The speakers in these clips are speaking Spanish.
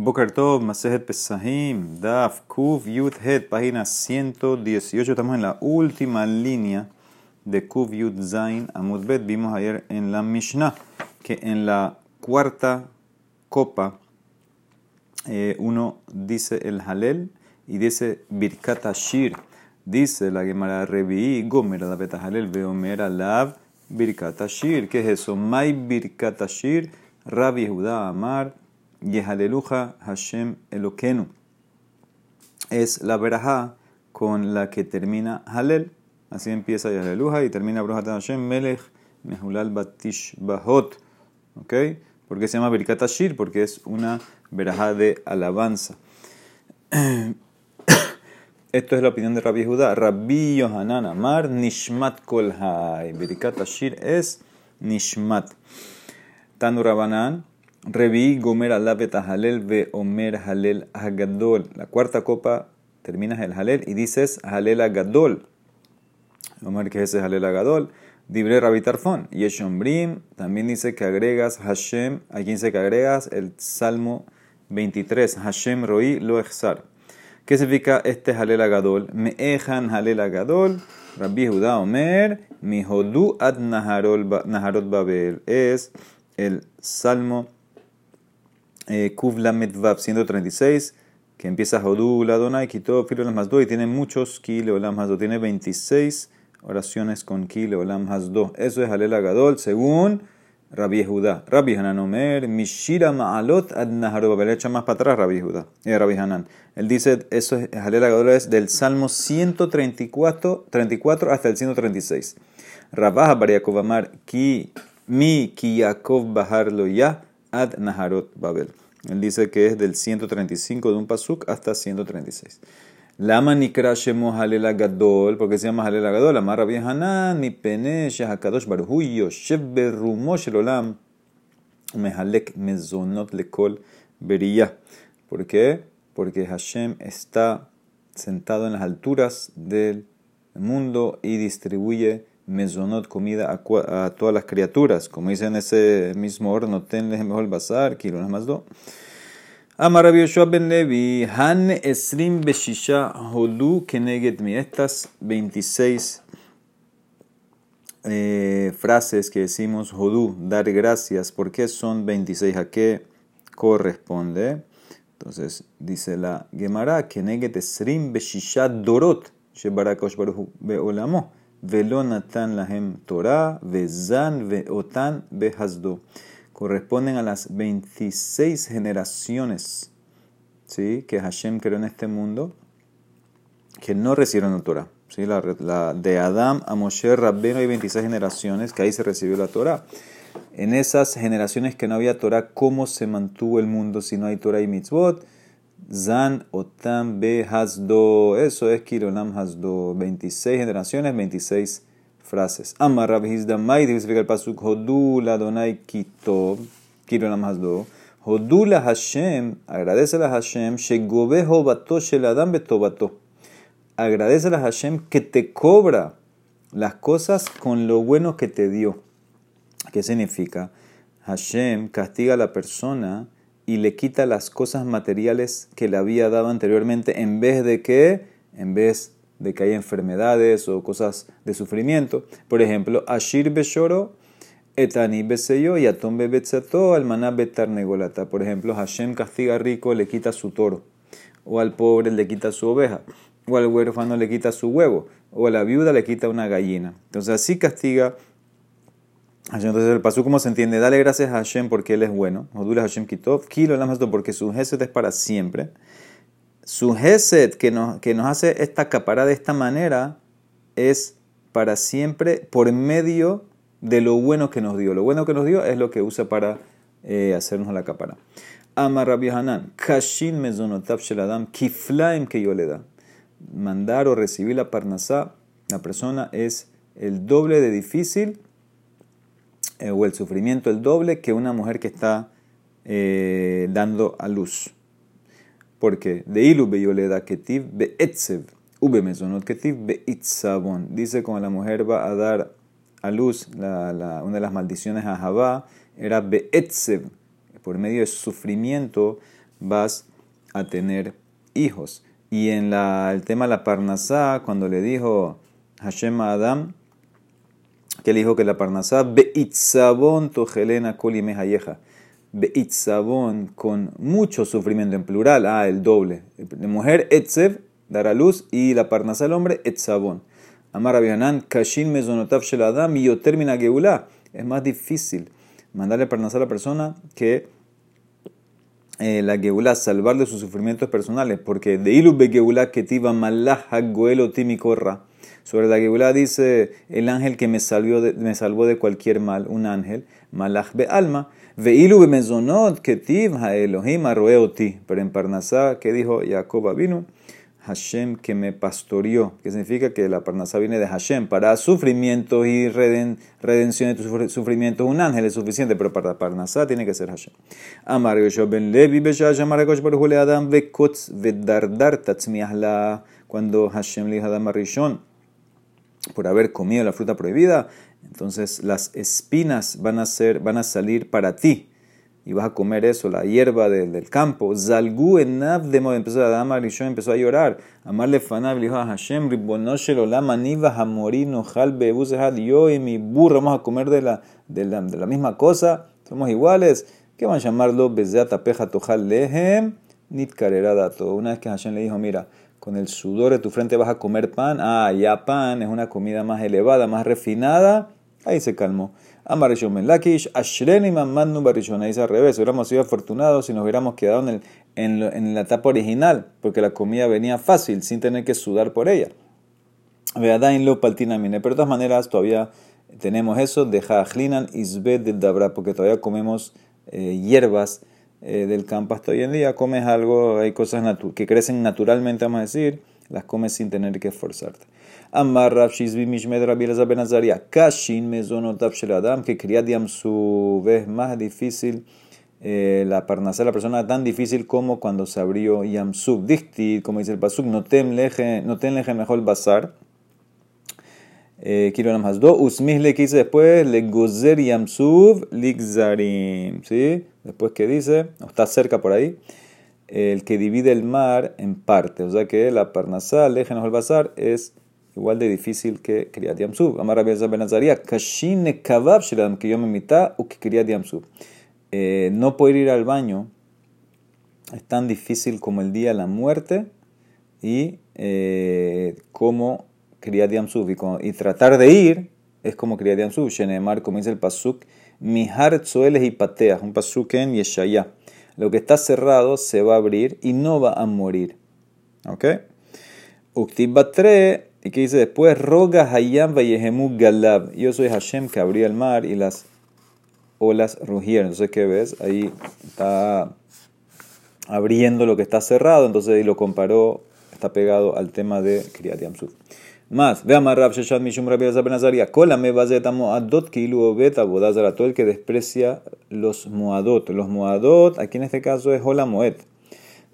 Boker Tov, Pesahim, Daf, Kuf, Yud, Het, página 118. Estamos en la última línea de Kuf, Yud, Zain, Amud Bet. Vimos ayer en la Mishnah que en la cuarta copa eh, uno dice el Halel y dice Birkat Ashir. Dice la Gemara Revi, Gomer, la beta Halel, Veomer, Alav, Birkat Ashir. ¿Qué es eso? May Birkat Rabbi Judá Amar. Yehaleluja Hashem Elokenu. Es la verajá con la que termina Halel. Así empieza Yehaleluja y termina Bruhat Hashem Melech Mehulal Batish Bahot. ¿Ok? ¿Por qué se llama Birkat? Porque es una verajá de alabanza. Esto es la opinión de Rabbi Judá. Rabbi Yohanan Amar Nishmat Kolhai. Birkat Ashir es Nishmat. Tanu Rabanan. Revi Gomer Alavet Halel ve Omer Halel Hagadol. La cuarta copa terminas el Halel y dices Halel Hagadol. Omer que ese Halel Hagadol. Dibre Rabbi Tarfon. Yeshombrim también dice que agregas Hashem. Aquí dice que agregas el Salmo 23. Hashem Roi Lo. ¿Qué significa este Halel Hagadol? Me'ejan Halel Hagadol. Rabbi Judá Omer. Mi Hodu ad Naharot Babel. Es el Salmo eh, Kuvla Medvav 136, que empieza Jodú, Ladona y quitó Filo más y tiene muchos Ki Olam Hasdo. Tiene 26 oraciones con Ki Olam Hasdo. Eso es Halel Agadol, según Rabbi Judá. Rabbi Hanan Omer, Mishira Ma'alot ad Naharob. Le echa más para atrás Rabbi Judá. Eh, Rabbi Hanan. Él dice, eso es Halel Agadol es del Salmo 134 34 hasta el 136. Rabah Bariakov Amar, Ki Mi Ki Yaakov Bahar Lo Ya ad Naharot Babel. Él dice que es del 135 de un pasuk hasta 136. Lama nikra shemo halel gadol, porque se llama halel gadol, amarra bien hanan, mi pene shehakadosh baruhu yoshev berumo shel olam, mehalek mezonot lekol beria. ¿Por qué? Porque Hashem está sentado en las alturas del mundo y distribuye mezonot, comida a, todas las criaturas. Como dice en ese mismo horno, tenles mejor el bazar, kilo más do. Amar Yoshua ben Levi, Han Esrim Beshisha Hodu Keneget Mi. Estas 26 eh, frases que decimos Hodu, dar gracias, ¿por qué son 26? ¿A qué corresponde? Entonces dice la Gemara, Keneget Esrim Beshisha Dorot, Shebarakosh Beolamo. Velo Natan Lahem Torah, Vezan Veotan Behazdo. Corresponden a las 26 generaciones ¿sí? que Hashem creó en este mundo que no recibieron la Torah. ¿sí? La, de Adam a Moshe Rabbeno hay 26 generaciones que ahí se recibió la Torah. En esas generaciones que no había Torah, ¿cómo se mantuvo el mundo si no hay Torah y mitzvot? Zan Otam Be Hasdo. Eso es Kironam Hasdo. 26 generaciones, 26 frases. Amar Rabbi Hizdamai, dice el pasuk Hodu la Donai Kitob. Kironam Hasdo. Hodu la Hashem, agradece a Hashem, Shegobe Hobato Sheladam Betobato. Agradece a Hashem que te cobra las cosas con lo bueno que te dio. ¿Qué significa? Hashem castiga a la persona y le quita las cosas materiales que le había dado anteriormente en vez de que, en vez de que haya enfermedades o cosas de sufrimiento. Por ejemplo, Ashir Beshoro, Etani Beseyo y Atom Bebetzato, Almaná Betarnegolata. Por ejemplo, Hashem castiga rico, le quita su toro. O al pobre le quita su oveja. O al huérfano le quita su huevo. O a la viuda le quita una gallina. Entonces así castiga entonces el paso como se entiende, dale gracias a Hashem porque Él es bueno. Odula Hashem Kitov, Kilo porque su Geset es para siempre. Su Geset que nos, que nos hace esta capara de esta manera es para siempre por medio de lo bueno que nos dio. Lo bueno que nos dio es lo que usa para eh, hacernos la capara. Amar Rabbi Hanan, Kashin mezonotav sheladam, kiflaim que yo le da. Mandar o recibir la parnasá, la persona es el doble de difícil eh, o el sufrimiento el doble que una mujer que está eh, dando a luz. Porque de ilu beyoleda ketiv beetzev ube mesonot ketiv beitzabon. Dice cuando la mujer va a dar a luz, una de las maldiciones a Javá era beetzev, por medio de sufrimiento vas a tener hijos. Y en el tema de la Parnasá, cuando le dijo Hashem a Adam, que le dijo que la Parnasá, Beitzabón tojelena koli mehayeja. Beitzabón, con mucho sufrimiento, en plural, ah, el doble. La mujer, Etzev, dará luz, y la Parnasá, el hombre, Etzabón. Amar Abihanan, Kashin mezonotav shel Adam, y yo termina Geulá. Es más difícil mandarle Parnasá a la persona que eh, la Geulá, salvar de sus sufrimientos personales, porque de ilu be Geulá ketiva malah hagoelo timikorra. Sobre la Geulá dice el ángel que me, salvó de, cualquier mal, un ángel, malach be alma. Ve ilu be mezonot ketiv ha Elohim arroeoti. Pero en Parnasá, que dijo Jacob vino Hashem que me pastoreó, que significa que la Parnasá viene de Hashem. Para sufrimientos y redención de tus sufrimientos, un ángel es suficiente, pero para Parnasá tiene que ser Hashem. Amar ben Levi Adam. Cuando Hashem le dijo a Adam por haber comido la fruta prohibida, entonces las espinas van a, ser, van a salir para ti y vas a comer eso, la hierba del, campo. Zalgu enav de modo, empezó a y empezó a llorar. Amarle fanav, dijo a Hashem, ribonoshel olam aniva hamorin ojal bebusehad, yo y mi burro vamos a comer de la, de la, de la misma cosa, somos iguales. ¿Qué van a llamarlo? Bezeata peja tojal lehem, nit. Una vez que Hashem le dijo, mira, con el sudor de tu frente vas a comer pan. Ah, ya pan es una comida más elevada, más refinada. Ahí se calmó. Amar Lakish, Ashreni Mamanu Barishon. Dice al revés, hubiéramos sido afortunados si nos hubiéramos quedado en, el, en, la etapa original, porque la comida venía fácil, sin tener que sudar por ella. Veadain lo paltinamine. Pero de todas maneras, todavía tenemos eso de Jajlinan Isbed del Dabra, porque todavía comemos eh, hierbas eh, del campo hasta hoy en día. Comes algo, hay cosas que crecen naturalmente, vamos a decir, las comes sin tener que esforzarte. Amar Rav Shizvi Mishmed Rabbi Ben Azaria. Kashin mezonotav shel Adam. Que Kriyat Yamsu ves más difícil. Eh, la parnasá la persona tan difícil como cuando se abrió Yamsub. Dicti, como dice el Pasuk, no ten leje mejor bazar. Eh, quiero nada más. Do, usmisle que dice después, le gozer Yamsub ligzarim. ¿Sí? Después que dice, está cerca por ahí el que divide el mar en partes. O sea que la parnasá, leje mejor bazar, es igual de difícil que Kriyat Yamsub. Amar Rabbi Ben Azaria, Kashin Kavab me mitad o que Kriyat Yamsub. Eh, no poder ir al baño es tan difícil como el día de la muerte y eh, como Kriyat. Y, tratar de ir es como Kriyat Yamsub. Shenemar, como dice el Pasuk, Mihar Tzoeles y Pateas, un Pasuk en Yeshaya. Lo que está cerrado se va a abrir y no va a morir. ¿Ok? Uktib Batre y que dice después, Roga Hayam Vayehemu Galab. Yo soy Hashem que abría el mar y las olas rugieron. Entonces, ¿qué ves? Ahí está abriendo lo que está cerrado. Entonces, ahí lo comparó, está pegado al tema de Kriyat Yamsuf. Más, ve a Marrab Sheshat Mishum Rabbi Ben Azaria. Kola me bazeta moadot kilu obet abodazara. Todo el que desprecia los moadot. Los moadot, aquí en este caso es hola moed.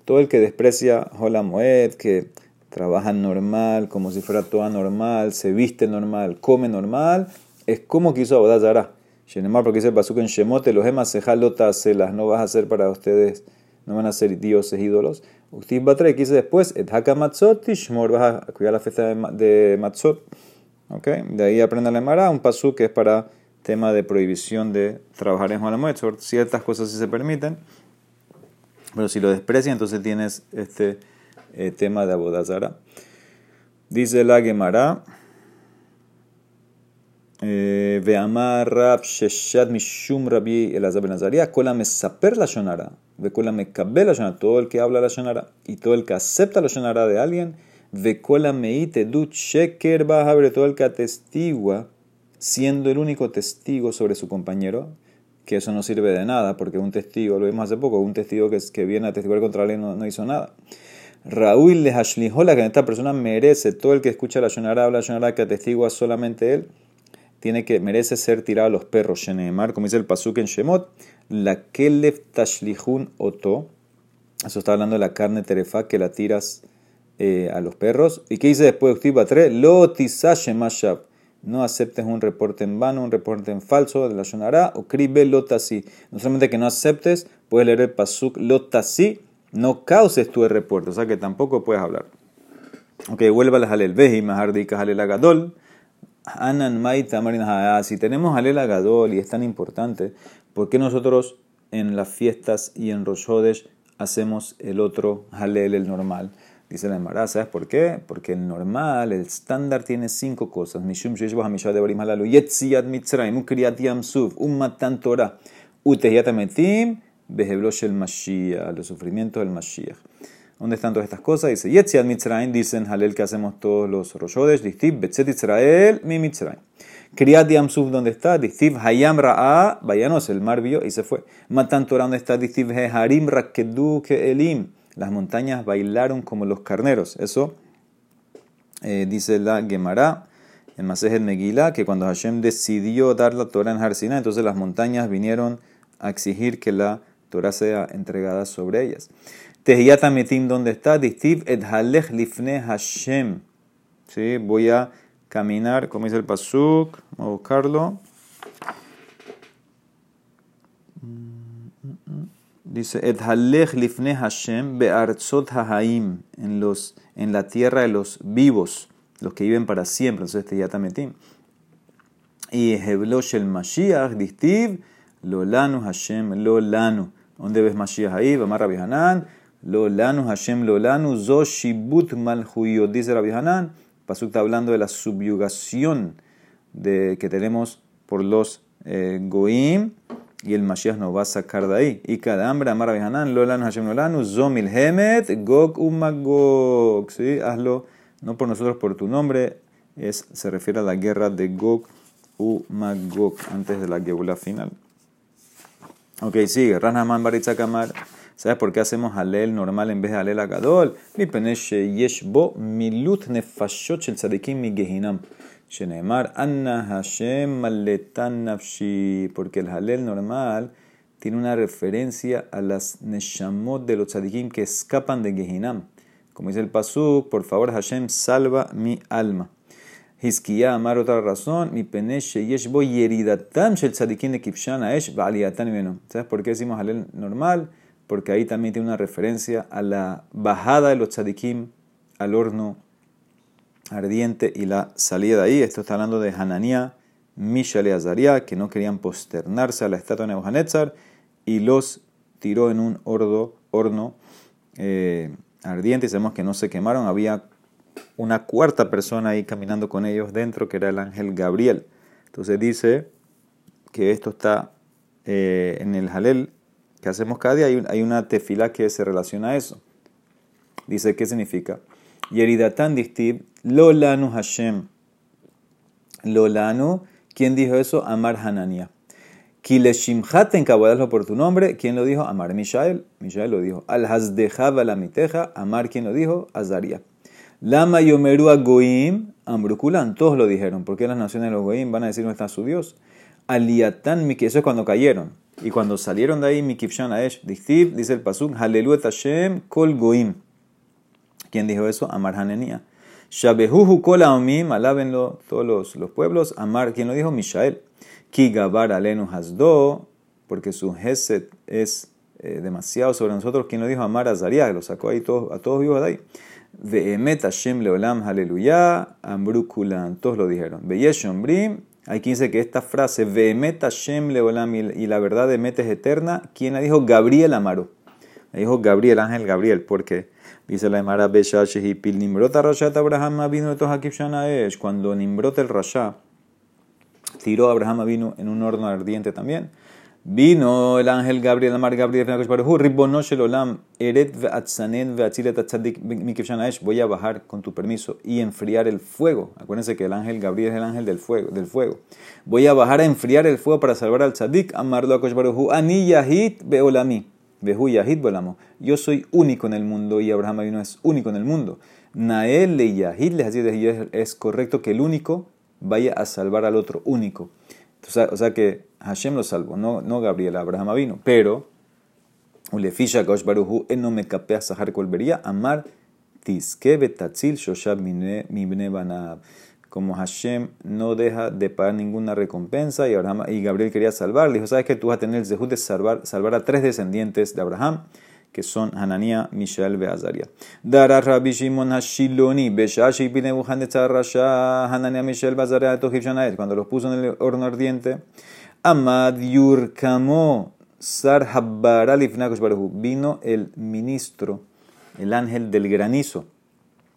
Todo el que desprecia hola moed, que trabaja normal, como si fuera toda normal, se viste normal, come normal, es como quiso Abodá Zara. Shenemar, porque dice Pasuk en Shemote, los gemas se las no vas a hacer para ustedes, no van a ser dioses ídolos. Uktiv Batre, que dice después, et haka matzot tishmor, vas a cuidar la fiesta de, matzot. ¿Okay? De ahí aprende la Emara, un pasuk que es para tema de prohibición de trabajar en Juan Ciertas cosas sí se permiten, pero si lo desprecian, entonces tienes este eh, tema de Abodazara. Dice la Gemara. Rab Sheshat Mishum Rabbi Elazar Ben Azaria, Kola Mesaper la Shonara, Ve Kola Mekabel la Shonara, todo el que habla la Shonara y todo el que acepta la Shonara de alguien, Kola Meite Dut Sheker Bahabre, todo el que atestigua, siendo el único testigo sobre su compañero, que eso no sirve de nada, porque un testigo, lo vimos hace poco, un testigo que, viene a testiguar contra él no, hizo nada. Raúl le hashlihola, que esta persona merece, todo el que escucha la Shonara, habla Shonara, que atestigua solamente él, tiene que, merece ser tirado a los perros. Shenemar, como dice el Pasuk en Shemot, la kelef tashlihun oto, eso está hablando de la carne terefa que la tiras eh, a los perros. ¿Y qué dice después de 3? Lo. No aceptes un reporte en vano, un reporte en falso de la Shonara, o. No solamente que no aceptes, puedes leer el Pasuk lotasi no causes tu reporte, o sea que tampoco puedes hablar. Ok, vuelva al Halel Veji, Mahardika Halel Agadol. Anan Mai Tamarin Si tenemos Halel Agadol y es tan importante, ¿por qué nosotros en las fiestas y en Rosh hacemos el otro Halel, el normal? Dice la embarazo, ¿sabes por qué? Porque el normal, el estándar tiene cinco cosas. Mishum Mitzrayim, Ukriyat Yamsuf, Un Matan Torah, Utehiyat Ametim, Mashiach, los sufrimientos del Mashiach. ¿Dónde están todas estas cosas? Dice, Yetziat Mitzrayim, dicen Halel que hacemos todos los Roshodesh, Distib, Betzet Israel, mi Mitzrayim. Kriyat Yamsuf, ¿dónde está? Distib, Hayam Ra'a, Vayanos, el mar vio y se fue. Matan Torah, ¿dónde está? Distib, Harim Rakedu Elim las montañas bailaron como los carneros. Eso eh, dice la Gemara en Masejet Megillah, que cuando Hashem decidió dar la Torah en Harsina, entonces las montañas vinieron a exigir que la Torah sea entregada sobre ellas. Tehiyat Amitim, ¿dónde está? Distiv et halech lifne Hashem. ¿Sí? Voy a caminar, como dice el Pasuk, vamos a buscarlo. Dice, Et halech lifne Hashem be'artzot hahaim, en, en la tierra de los vivos, los que viven para siempre. Entonces, yatametim. Y Heblosh el Mashiach, distiv, lolanu Hashem, lolanu. ¿Dónde ves Mashiach ahí? Vamar Rabbi Hanan, lolanu Hashem, lolanu, zoshibut malhuyot. Dice Rabbi Hanan, Pasuk está hablando de la subyugación de, que tenemos por los eh, goim y el Mashiach nos va a sacar de ahí. Y cada hambre, amar a Hanan, Lolanu Hashem Lolanu, Zomil Hemet, Gog Umagog. ¿Sí? Hazlo, no por nosotros, por tu nombre. Es, se refiere a la guerra de Gog Umagog, antes de la Gebula final. Ok, sigue. Ranaman Baritzakamar. ¿Sabes por qué hacemos Halel normal en vez de Halel Agadol? Yeshbo milut nefashot shel tzadikim mi gehinam. Shenemar Anna Hashem Maletan Nafshi, porque el Halel normal tiene una referencia a las Neshamot de los tzadikim que escapan de Gehinam. Como dice el Pasuk, por favor Hashem salva mi alma. Hizkiya Amar otra razón, mi penesh yeshbo yeridatam shel tzadikim de kipshan aesh ba'aliyatan ¿Sabes por qué decimos Halel normal? Porque ahí también tiene una referencia a la bajada de los tzadikim al horno ardiente y la salida de ahí. Esto está hablando de Hananía, Mishael y Azaria, que no querían posternarse a la estatua de Nebuchadnezzar y los tiró en un horno eh, ardiente. Y sabemos que no se quemaron. Había una cuarta persona ahí caminando con ellos dentro, que era el ángel Gabriel. Entonces dice que esto está eh, en el Halel que hacemos cada día. Hay, una tefila que se relaciona a eso. Dice, ¿qué significa? Yeridatan distib, Lolanu Hashem. Lolanu, ¿quién dijo eso? Amar Hanania. Kileshimhat en por tu nombre, ¿quién lo dijo? Amar Mishael. Mishael lo dijo. Al Hazdejaba la miteja, Amar, ¿quién lo dijo? Azaria. Lama Yomeru Goim, Ambrukulan, todos lo dijeron. ¿Por qué las naciones de los Goim van a decir no está su Dios? Aliatan Miki, eso es cuando cayeron. Y cuando salieron de ahí, Mikifshan Aesh, dice el Pasuk, Haleluet Hashem, Kol Goim. ¿Quién dijo eso? Amar Hanenia. Shabehuhu kolaomim, alábenlo todos los, los, pueblos. Amar, ¿quién lo dijo? Mishael. Kigabar alenu hasdo, porque su geset es eh, demasiado sobre nosotros. ¿Quién lo dijo? Amar a Zaria, lo sacó ahí a todos vivos de ahí. Ve'emet Hashem leolam, aleluya, ambrukulan, todos lo dijeron. Brim, hay quien dice que esta frase, Ve'emet Hashem leolam, y la verdad de Met es eterna, ¿quién la dijo? Gabriel Amaro. Le dijo Gabriel, ángel Gabriel, porque Dice la Emara y Pil Nimrot Rashat Abraham es Cuando Nimrot el Rasha tiró a Abraham vino en un horno ardiente también. Vino el ángel Gabriel, Amar Gabriel, Voy a bajar con tu permiso y enfriar el fuego. Acuérdense que el ángel Gabriel es el ángel del fuego. Del fuego. Voy a bajar a enfriar el fuego para salvar al tzadik. Amarlo a Kosh Ani Yahit Beolami. Yo soy único en el mundo y Abraham vino es único en el mundo. Nael le Yahid le es correcto que el único vaya a salvar al otro único. O sea, que Hashem lo salvó, no, no Gabriel, Abraham vino. Pero, Ulefisha Kosh Baruhu, no me capea Sahar Kolbería, Amar Tiske Betatzil Shoshab Mibne Banab como Hashem no deja de pagar ninguna recompensa y, Abraham, y Gabriel quería salvar, le dijo, ¿sabes que tú vas a tener el zehut de salvar, salvar a tres descendientes de Abraham? Que son Hananía, Mishael, Beazaria. Dara Rabbi Shimon Hashiloni, Beshashi Binebuhanetzar Rasha, Hananía, Mishael, Beazaria, cuando los puso en el horno ardiente. Amad Yurkamo, Sar Vino el ministro, el ángel del granizo,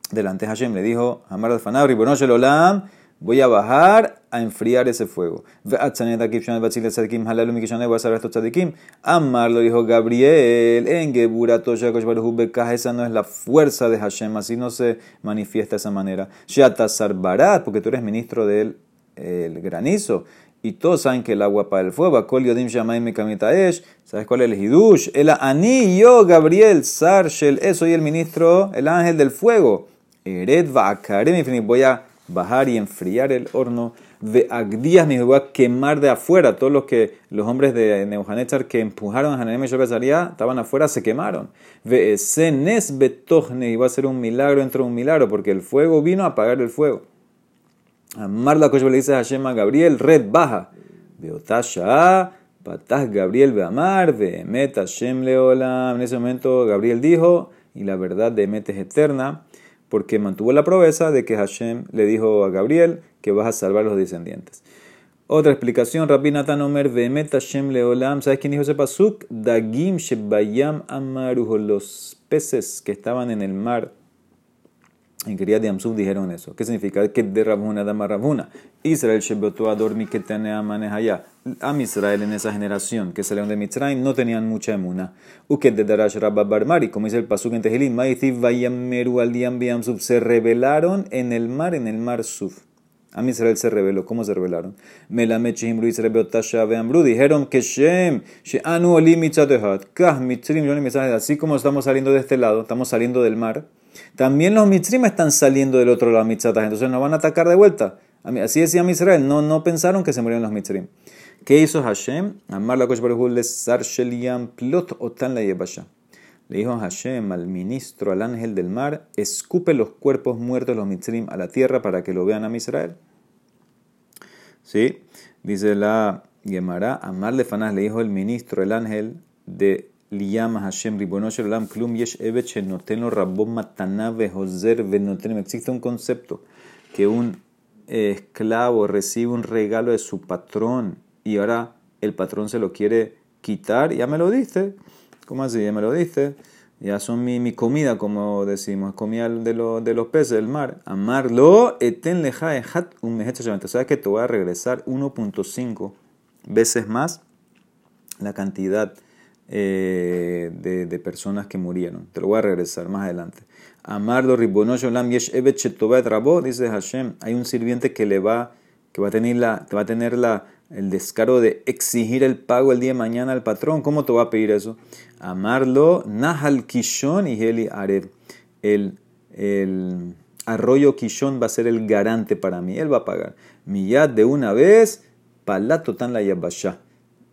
delante de Hashem. Le dijo, Amar Fanabri, bueno, Olam, voy a bajar a enfriar ese fuego. Amar lo dijo Gabriel, en esa no es la fuerza de Hashem, así no se manifiesta de esa manera. Barat, porque tú eres ministro del el granizo. Y todos saben que el agua para el fuego, ¿sabes cuál es el Hidush? El Ani, yo, Gabriel, Sarshel, soy el ministro, el ángel del fuego. Ered Vaakarem, voy a bajar y enfriar el horno. De Agdías, a quemar de afuera. Todos los que los hombres de Nebuchadnezzar que empujaron a Hananem y estaban afuera, se quemaron. Ve Senes Betogne, iba a ser un milagro entre un milagro, porque el fuego vino a apagar el fuego. Amar la le dice a Hashem Gabriel, red baja. Beotasha, patás Gabriel Beamar, Beemet Hashem Leolam. En ese momento Gabriel dijo, y la verdad de Emet es eterna, porque mantuvo la promesa de que Hashem le dijo a Gabriel que vas a salvar a los descendientes. Otra explicación, Rabbi Natan Omer, Beemet Hashem Leolam. ¿Sabes quién dijo ese pasuk? Dagim Shebayam Amarujo, los peces que estaban en el mar en Kriyat Yamsuf dijeron eso. ¿Qué significa? Que de Rabuna dama Rabuna. Israel Shebotó a dormir que tenía allá. Am Israel en esa generación que salieron de Mitzrayim no tenían mucha emuna. Uket de Darash Rabba Barmari, como dice el Pasuk en Tehilim, Maitiv Vayameru al Yamsuf, se rebelaron en el mar, en el mar Suf. Am Israel se rebeló. ¿Cómo se rebelaron? Melamechim Ruiz Rebeotasha Beambru. Dijeron que Shem, Sheanu Olim Mitzatehat, Kah Mitzrim Así como estamos saliendo de este lado, estamos saliendo del mar también los mitzrim están saliendo del otro lado de mitzatas, entonces nos van a atacar de vuelta. Así decía Israel, no, no pensaron que se murieron los mitzrim. ¿Qué hizo Hashem? Amar la plot otan la Le dijo Hashem al ministro, al ángel del mar, escupe los cuerpos muertos los mitzrim a la tierra para que lo vean a Israel. ¿Sí? Dice la Gemara, Amar le dijo el ministro, el ángel de Liyama Hashem Ribono Olam Klum Yesh Evet Shenoteno Rabom Matana Vehozer Venotenem. Existe un concepto que un esclavo recibe un regalo de su patrón y ahora el patrón se lo quiere quitar. Ya me lo dice. ¿Cómo así? Ya me lo dice. Ya son mi, mi comida, como decimos, comida de, lo, de los peces del mar. Amarlo, eten leja hat un ¿Sabes que te voy a regresar 1.5 veces más la cantidad eh, de, personas que murieron. Te lo voy a regresar más adelante. Amarlo Ribonosholam Yesh Evet dice Hashem, hay un sirviente que le va, que va a tener, la, va a tener la, el descaro de exigir el pago el día de mañana al patrón. ¿Cómo te va a pedir eso? Amarlo Nahal Kishon y Heli Areb. El, el arroyo Kishon va a ser el garante para mí. Él va a pagar. Miyad de una vez, palato tan la yabashah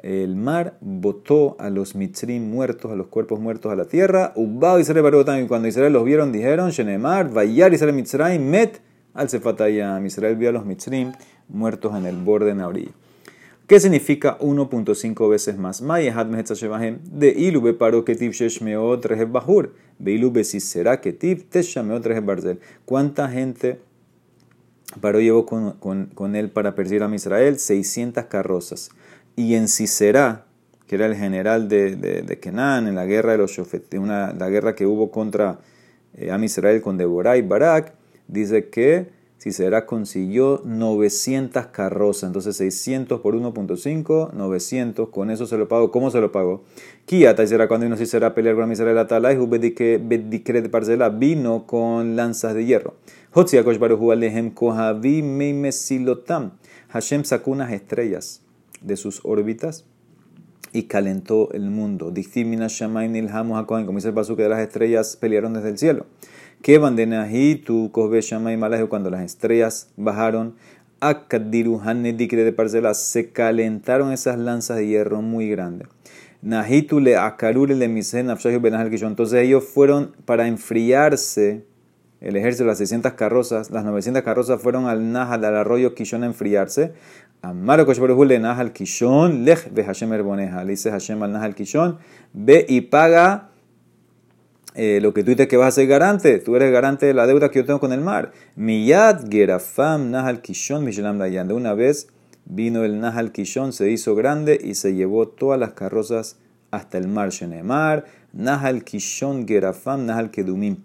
el mar botó a los mitzrim muertos, a los cuerpos muertos a la tierra. Ubao Israel también. Cuando Israel los vieron, dijeron: Shenemar, Vayar Israel Mitzrayim, Met al Sefatayam. Israel vio a los mitzrim muertos en el borde en la orilla. ¿Qué significa 1.5 veces más? Mayehat Mehetzashevahem. De ilube paro ketiv sheshmeot rehev bahur. De ilube si será ketiv teshameot rehev barzel. ¿Cuánta gente paró llevó con, con, con él para perseguir a Israel? 600 carrozas y en Sisera, que era el general de, de, Kenan en la guerra de los Shofet, una, la guerra que hubo contra eh, Am Israel con Deborah y Barak, dice que Sisera consiguió 900 carrozas, entonces 600 por 1.5, 900, con eso se lo pagó. ¿Cómo se lo pagó? Kiata será cuando vino Sisera a pelear con Israel Atalay, de Parcela vino con lanzas de hierro. Hashem sacó unas estrellas de sus órbitas y calentó el mundo. Dictimina Shamaim Nilhamu como dice el paso que de las estrellas pelearon desde el cielo. Que tu Kobe Shamaim cuando las estrellas bajaron, Akadiru de parcelas, se calentaron esas lanzas de hierro muy grandes. Nahitu le akarule le misen Entonces ellos fueron para enfriarse. El ejército, las 600 carrozas, las 900 carrozas fueron al Nahal, al arroyo Kishon a enfriarse. Amaro Koshbaruhu le Nahal Kishon, lech ve Hashem erboneja. Le dice Hashem al Nahal Kishon, ve y paga eh, lo que tú dices que vas a ser garante, tú eres garante de la deuda que yo tengo con el mar. Miyad gerafam nahal kishon mishelam dayan. Una vez vino el nahal kishon, se hizo grande y se llevó todas las carrozas hasta el mar Shenemar. Nahal kishon gerafam nahal kedumim.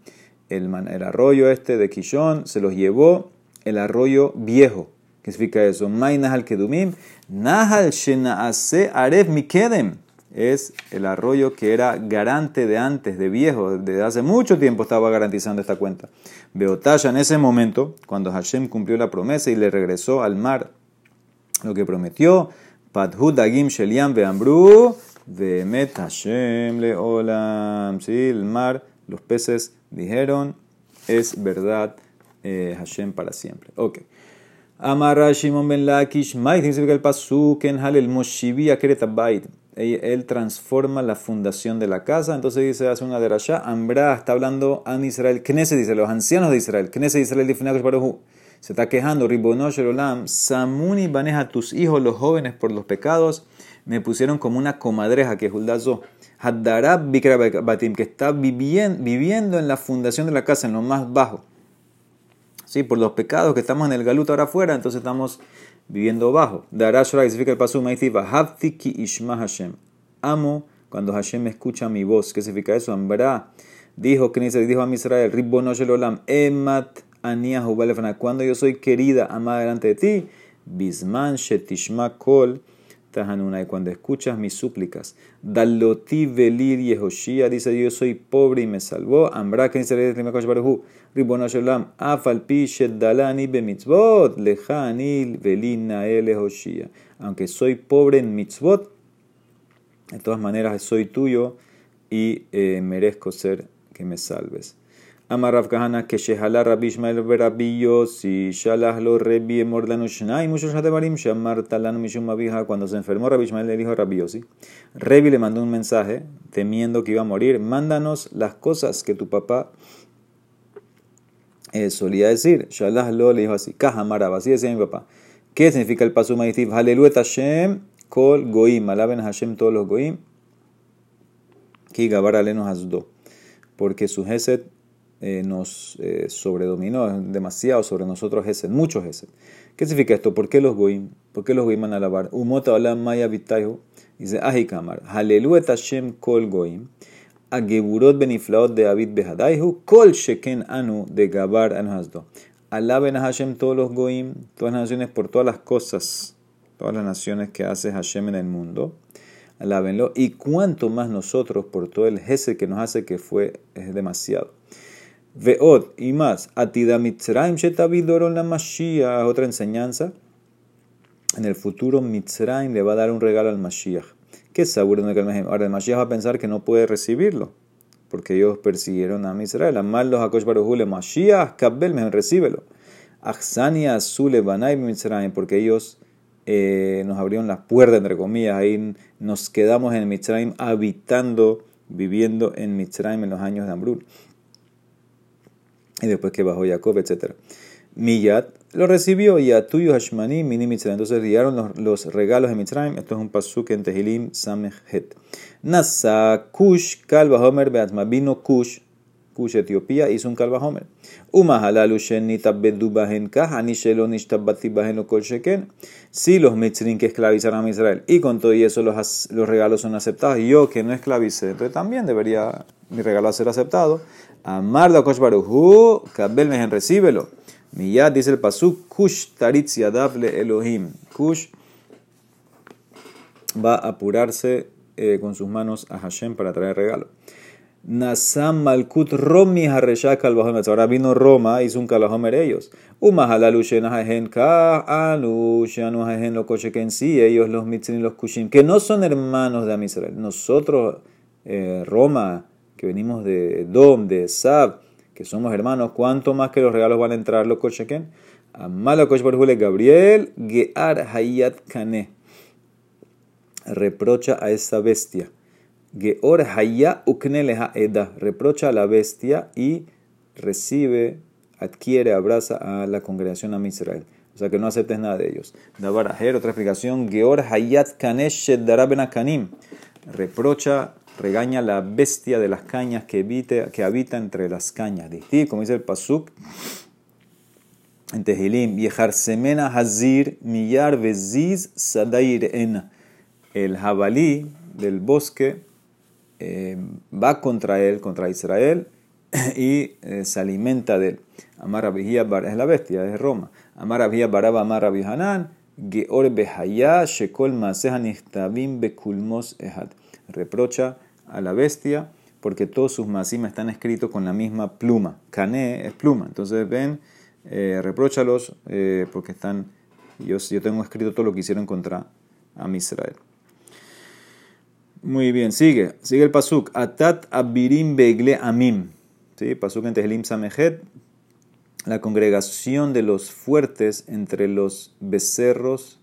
El, el arroyo este de Kishon se los llevó el arroyo viejo. ¿Qué significa eso? Nahal kedumim. Nahal shenaase aref mikedem es el arroyo que era garante de antes, de viejo, desde hace mucho tiempo estaba garantizando esta cuenta. Beotaya en ese momento, cuando Hashem cumplió la promesa y le regresó al mar lo que prometió, Padhud Dagim Sheliam Beambru, Vemet Hashem Leolam. Sí, el mar, los peces dijeron, es verdad eh, Hashem para siempre. Ok. Amarra Shimon ben Lakish, significa el pasuk en Halel Moshivi Akeretabait él transforma la fundación de la casa. Entonces dice, hace una derashá, Ambra está hablando a Israel, Knesset dice, los ancianos de Israel, Knesset Israel se está quejando, Ribonosh Olam, Samuni baneja tus hijos, los jóvenes, por los pecados, me pusieron como una comadreja, que es Huldazo, Haddarab Batim, que está viviendo en la fundación de la casa, en lo más bajo. Sí, por los pecados que estamos en el galuto ahora afuera, entonces estamos viviendo bajo. Darashra significa el paso Habtiki Ishma Hashem. Amo cuando Hashem escucha mi voz. ¿Qué significa eso? Ambra dijo que dijo a Israel, Ribbono Olam, Emat Ania Cuando yo soy querida, amada delante de ti, Bisman Shetishma Kol. Cuando escuchas mis súplicas, Daloti Velir Yehoshia, dice yo soy pobre y me salvó, Ambra dice Ribono Shalom, Afalpi Sheddalani Bemitzvot, Lejanil Velina Yehoshia. Aunque soy pobre en mitzvot, de todas maneras soy tuyo y eh, merezco ser que me salves. Rav Kahana que Shehala Rabbi Ishmael Rabbi Yossi Shalah lo Rebi Mordanu Shnai muchos Hadebarim Shamar Talanu Mishum Abija cuando se enfermó Rabbi Ishmael le dijo a Rabbi Yossi Rebi le mandó un mensaje temiendo que iba a morir mándanos las cosas que tu papá eh, solía decir Shalah lo le dijo así Kahamarab así decía mi papá ¿qué significa el paso Maitiv Haleluet Hashem Kol Goim alaben Hashem todos los Goim. Ki Gabar Alenos Hasdo. Porque su Geset eh, nos eh, sobredominó demasiado sobre nosotros ese, muchos ese. ¿Qué significa esto? ¿Por qué los goim? ¿Por qué los goim van a alabar? Umota olam maya vitaihu. Dice, ahi kamar. Haleluet Hashem kol goim. Ageburot beniflaot de David behadaihu. Kol sheken anu de gabar anhazdo. Alaben a Hashem todos los goim, todas las naciones por todas las cosas, todas las naciones que hace Hashem en el mundo. Alábenlo. Y cuánto más nosotros por todo el jese que nos hace que fue es demasiado. Veot y más. Atida Mitzrayim Shetavidoron la Mashiach. Otra enseñanza. En el futuro Mitzrayim le va a dar un regalo al Mashiach. ¿Qué seguro de que Ahora el Mashiach va a pensar que no puede recibirlo. Porque ellos persiguieron a Israel. Amal los Hakosh Baruhule Mashiach. Kabbel recíbelo. Achsania Azule Banay Mitzrayim. Porque ellos eh, nos abrieron las puertas, entre comillas. Ahí nos quedamos en Mitzrayim habitando, viviendo en Mitzrayim en los años de Ambrul y después que bajó Jacob, etc. Miyat lo recibió y a tuyo Hashmani mini Mitzrayim. Entonces dieron los, los, regalos de Mitzrayim. Esto es un pasuk en Tehilim Samechet. Nasa Kush Kalva Homer Beatma. Vino Kush, Kush Etiopía, hizo un Kalva Homer. Umahalalu Shenita Bedubahen Kahani Shelonish Tabatibahen Kol Sheken. Si los Mitzrim que esclavizaron a Israel y con todo y eso los, los regalos son aceptados, yo que no esclavicé, entonces también debería mi regalo ser aceptado. Amar la Kosh Baruhu, Kabel Mehen, recíbelo. Miyad dice el pasuk, Kush Taritz Yadable Elohim. Kush va a apurarse eh, con sus manos a Hashem para traer regalo. Nasam Malkut Romi Hareshak Kalvahomer. Ahora vino Roma, hizo un Kalvahomer ellos. Umahalalu Shenahahen Ka Anu Shanu Hahen lo sí, ellos los Mitzin y los Kushim, que no son hermanos de Amisrael. Nosotros, eh, Roma, que venimos de Dom, de Sab, que somos hermanos, ¿cuánto más que los regalos van a entrar los Kosheken? Amala Kosh Gabriel, Gear Hayat Kane. Reprocha a esa bestia. Geor Hayat Ukneleha Eda. Reprocha a la bestia y recibe, adquiere, abraza a la congregación a Israel. O sea que no aceptes nada de ellos. Dabarajer, otra explicación. Geor Hayat Kane Sheddara Kanim. Reprocha regaña la bestia de las cañas que, habita entre las cañas. Como dice el Pasuk en Tehilim, Semena Hazir Miyar Veziz Sadair. El jabalí del bosque eh, va contra él, contra Israel, y eh, se alimenta de él. Amar es la bestia, es Roma. Amar Abhia Baraba Amar Hanan, Geor Behaya Shekol Maseha Nichtabim Bekulmos. Reprocha a la bestia porque todos sus masim están escritos con la misma pluma. Cané es pluma. Entonces ven, eh, eh, porque están, yo, yo tengo escrito todo lo que hicieron contra a Israel. Muy bien, sigue, sigue el pasuk. Atat abirim begle amim. ¿Sí? Pasuk en Tehlim Samejet. La congregación de los fuertes entre los becerros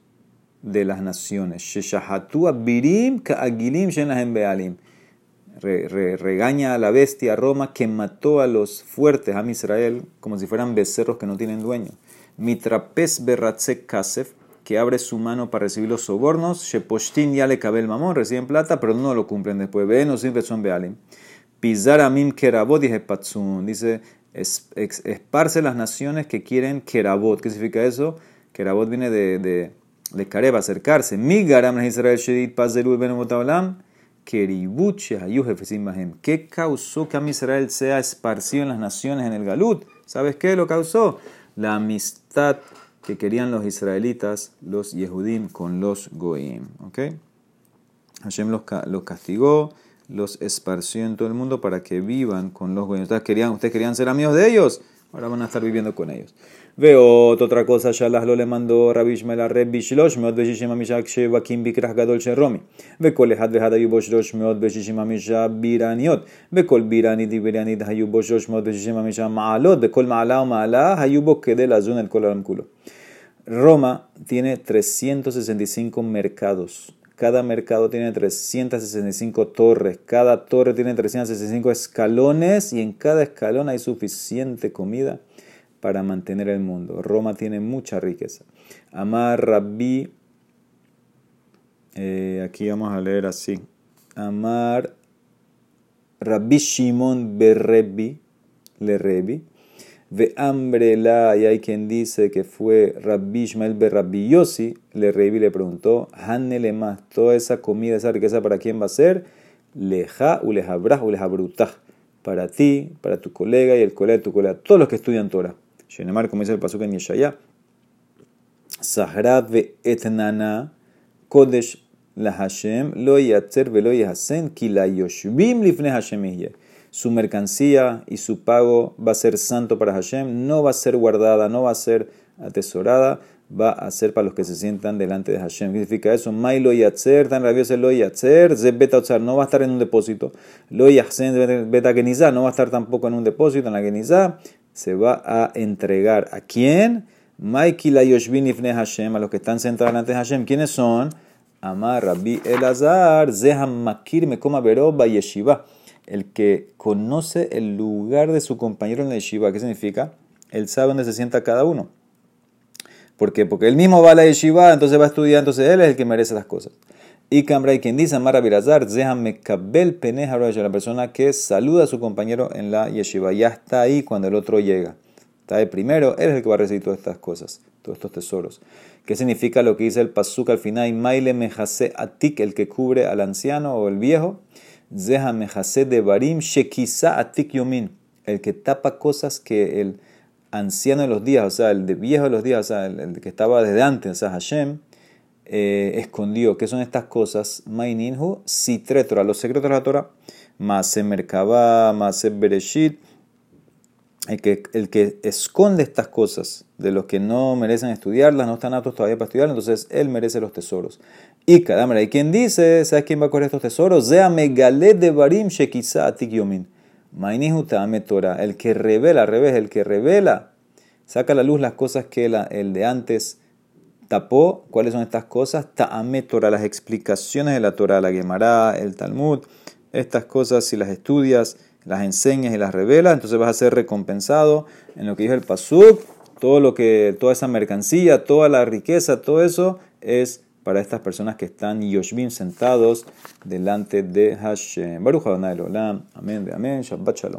de las naciones. Sheshahatu abirim ka agilim shenahem bealim. regaña a la bestia Roma que mató a los fuertes, a Israel, como si fueran becerros que no tienen dueño. Mitrapes berratzek kasef que abre su mano para recibir los sobornos. Sheposhtin ya le cabe el mamón, reciben plata, pero no lo cumplen después. Ven o sin son bealim. Pisar amim kerabot y patzun. Dice, esparce las naciones que quieren kerabot. ¿Qué significa eso? Kerabot viene de, de, de kareb, acercarse. Mi garam Israel shedid pazelu ben mahem. ¿Qué causó que a Israel sea esparcido en las naciones en el Galut? ¿Sabes qué lo causó? La amistad que querían los israelitas, los Yehudim, con los Goim. ¿ok? Hashem los, los, castigó, los esparció en todo el mundo para que vivan con los Goim. Ustedes querían, ustedes querían ser amigos de ellos, ahora van a estar viviendo con ellos. Veo otra cosa, Shalah lo le mandó Rabbi Ishmael a Rebbi Shilosh, meot beshishim amishak shevakim bikrach gadol sheromi. Vekol ehad vehad hayu boshrosh meot beshishim amisha biraniot. Vekol biranit y biranit hayu boshrosh meot beshishim amisha ma'alot. Vekol ma'ala ma'ala hayu bo kedel azun el kol alam kulo. Roma tiene 365 mercados. Cada mercado tiene 365 torres. Cada torre tiene 365 escalones y en cada escalón hay suficiente comida para mantener el mundo. Roma tiene mucha riqueza. Amar Rabbi, eh, aquí vamos a leer así. Amar Rabbi Shimon Berrebi, le Rebi. Ve hambre la, y hay quien dice que fue Rabbi Ishmael Berrabbi Yossi, le Rebi le preguntó, Hanele más, toda esa comida, esa riqueza, ¿para quién va a ser? Leja u lejabraj u lejabrutah. Para ti, para tu colega y el colega de tu colega, todos los que estudian Torah. Shenemar, como dice el pasuk en Yeshaya, Sahrad etnana kodesh la Hashem lo yatzer velo yahasen ki la yoshvim lifne Hashem Su mercancía y su pago va a ser santo para Hashem, no va a ser guardada, no va a ser atesorada, va a ser para los que se sientan delante de Hashem. ¿Qué significa eso? Mai lo yatzer, tan rabioso lo yatzer, beta no va a estar en un depósito. Lo yatzen, beta genizá, no va a estar tampoco en un depósito, en la genizá se va a entregar a quién? Maiki la yoshvin ifne Hashem, a los que están sentados delante de Hashem. ¿Quiénes son? Amar Rabbi Elazar, Zeham Makir Mekoma Beroba Yeshiva. El que conoce el lugar de su compañero en la yeshiva. ¿Qué significa? Él sabe dónde se sienta cada uno. ¿Por qué? Porque él mismo va a la yeshiva, entonces va a estudiar, entonces él es el que merece las cosas. Y Cambrai, quien dice Amar Abirazar, déjame peneja la persona que saluda a su compañero en la yeshiva. Ya está ahí cuando el otro llega. Está de primero, él es el que va a recibir todas estas cosas, todos estos tesoros. ¿Qué significa lo que dice el pasuk al final? Maile el que cubre al anciano o el viejo. Zeha de barim shekisa atik yomin, el que tapa cosas que el anciano de los días, o sea, el de viejo de los días, o sea, el, que estaba desde antes, Hashem, eh, escondió. ¿Qué son estas cosas? Maininhu, Sitretora, los secretos de la Torah. Mase Merkabah, Mase Bereshit. El que, el que esconde estas cosas de los que no merecen estudiarlas, no están aptos todavía para estudiar, entonces él merece los tesoros. Y cada manera, ¿y quién dice? ¿Sabes quién va a coger estos tesoros? Zea Megalet de Barim Torah. El que revela, al revés, el que revela, saca a la luz las cosas que el de antes tapó. ¿Cuáles son estas cosas? Ta'ame Torah, las explicaciones de la Torah, la Gemara, el Talmud. Estas cosas, si las estudias, las enseñas y las revelas, entonces vas a ser recompensado en lo que dijo el Pasuk. Todo lo que, toda esa mercancía, toda la riqueza, todo eso es para estas personas que están yoshvim sentados delante de Hashem. Baruch Adonai Olam. Amén de amén. Shabbat Shalom.